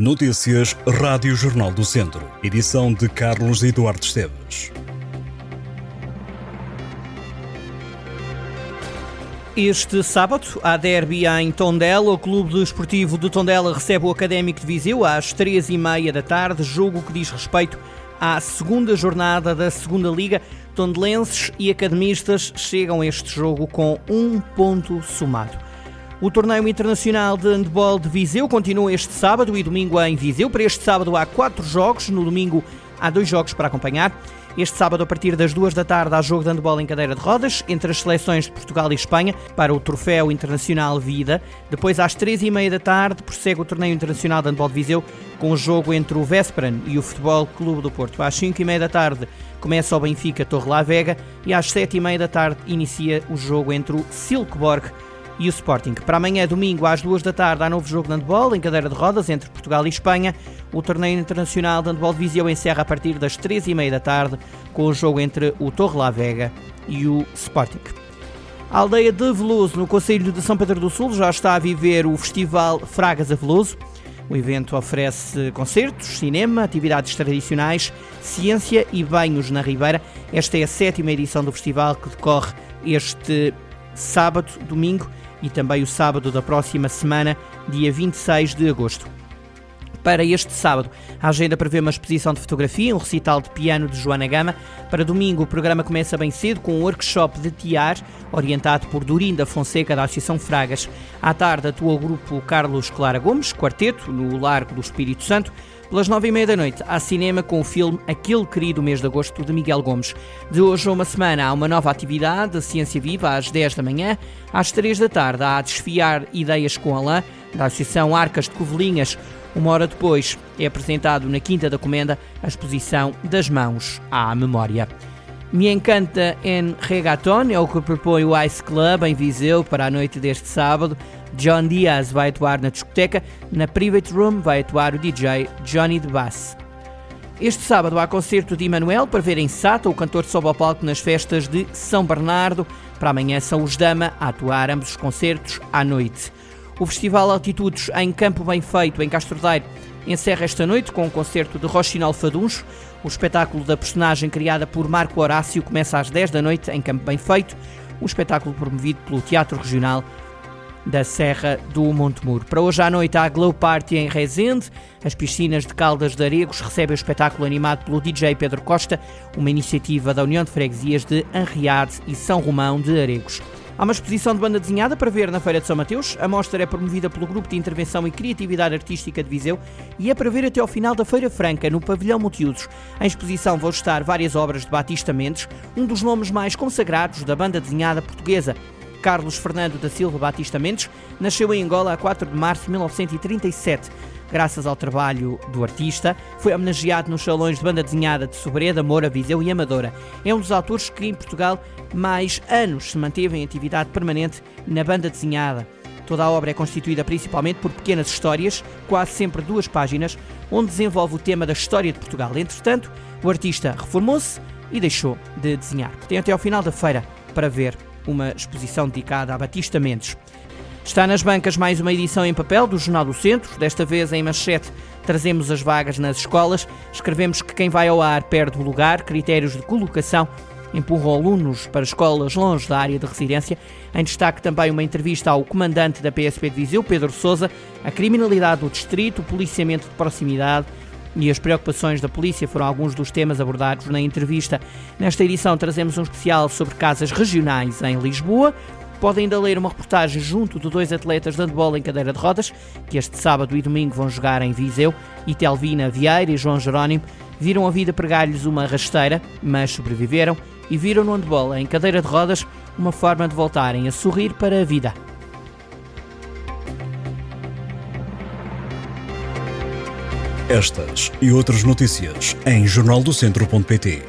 Notícias Rádio Jornal do Centro. Edição de Carlos Eduardo Esteves. Este sábado, há derby em Tondela. O Clube Desportivo de Tondela recebe o Académico de Viseu às três e meia da tarde. Jogo que diz respeito à segunda jornada da Segunda Liga. Tondelenses e academistas chegam a este jogo com um ponto somado. O torneio internacional de handball de Viseu continua este sábado e domingo em Viseu. Para este sábado há quatro jogos, no domingo há dois jogos para acompanhar. Este sábado, a partir das duas da tarde, há jogo de handball em cadeira de rodas entre as seleções de Portugal e Espanha para o Troféu Internacional Vida. Depois, às três e meia da tarde, prossegue o Torneio Internacional de Handball de Viseu com o jogo entre o Vesperan e o Futebol Clube do Porto. Às cinco e meia da tarde, começa o Benfica Torre La Vega e às sete e meia da tarde inicia o jogo entre o Silkeborg e o Sporting. Para amanhã, domingo, às duas da tarde, há novo jogo de handball em cadeira de rodas entre Portugal e Espanha. O torneio internacional de handball de Viseu encerra a partir das três e meia da tarde com o jogo entre o Torre La Vega e o Sporting. A aldeia de Veloso, no Conselho de São Pedro do Sul, já está a viver o Festival Fragas a Veloso. O evento oferece concertos, cinema, atividades tradicionais, ciência e banhos na Ribeira. Esta é a sétima edição do festival que decorre este sábado, domingo e também o sábado da próxima semana, dia 26 de agosto. Para este sábado, a agenda prevê uma exposição de fotografia, um recital de piano de Joana Gama. Para domingo, o programa começa bem cedo com um workshop de tiar, orientado por Dorinda Fonseca, da Associação Fragas. À tarde, atua o grupo Carlos Clara Gomes, quarteto, no Largo do Espírito Santo. Pelas nove e meia da noite, há cinema com o filme Aquele Querido Mês de Agosto, de Miguel Gomes. De hoje a uma semana, há uma nova atividade, Ciência Viva, às 10 da manhã. Às 3 da tarde, há a Desfiar Ideias com Alain, da Associação Arcas de Covelinhas. Uma hora depois, é apresentado na Quinta da Comenda a exposição Das Mãos à Memória. Me Encanta en Regaton é o que propõe o Ice Club em Viseu para a noite deste sábado. John Diaz vai atuar na discoteca, na Private Room vai atuar o DJ Johnny de Bass. Este sábado há concerto de Emanuel para ver em Sata, o cantor sobe ao palco nas festas de São Bernardo. Para amanhã são os Dama a atuar ambos os concertos à noite. O Festival Altitudes em Campo Bem Feito, em Castrodeiro, encerra esta noite com um concerto de Rochinol Faduncho. O espetáculo da personagem criada por Marco Horácio começa às 10 da noite em Campo Bem Feito, um espetáculo promovido pelo Teatro Regional da Serra do Montemuro. Para hoje à noite há Glow Party em Rezende. As piscinas de Caldas de Aregos recebem o espetáculo animado pelo DJ Pedro Costa, uma iniciativa da União de Freguesias de Anriade e São Romão de Aregos. Há uma exposição de banda desenhada para ver na Feira de São Mateus. A mostra é promovida pelo Grupo de Intervenção e Criatividade Artística de Viseu e é para ver até ao final da Feira Franca, no Pavilhão Multiusos. Em exposição vão estar várias obras de Batista Mendes, um dos nomes mais consagrados da banda desenhada portuguesa. Carlos Fernando da Silva Batista Mendes nasceu em Angola a 4 de março de 1937. Graças ao trabalho do artista, foi homenageado nos salões de banda desenhada de Sobreda, Moura, Viseu e Amadora. É um dos autores que em Portugal mais anos se manteve em atividade permanente na banda desenhada. Toda a obra é constituída principalmente por pequenas histórias, quase sempre duas páginas, onde desenvolve o tema da história de Portugal. Entretanto, o artista reformou-se e deixou de desenhar. Tem até ao final da feira para ver uma exposição dedicada a Batista Mendes. Está nas bancas mais uma edição em papel do Jornal do Centro, desta vez em manchete trazemos as vagas nas escolas, escrevemos que quem vai ao ar perde o lugar, critérios de colocação empurram alunos para escolas longe da área de residência. Em destaque também uma entrevista ao comandante da PSP de Viseu, Pedro Sousa, a criminalidade do distrito, o policiamento de proximidade e as preocupações da polícia foram alguns dos temas abordados na entrevista. Nesta edição trazemos um especial sobre casas regionais em Lisboa. Podem ainda ler uma reportagem junto de dois atletas de handball em cadeira de rodas, que este sábado e domingo vão jogar em Viseu, e Telvina Vieira e João Jerónimo viram a vida pregar-lhes uma rasteira, mas sobreviveram e viram no handball em cadeira de rodas uma forma de voltarem a sorrir para a vida. Estas e outras notícias em jornaldocentro.pt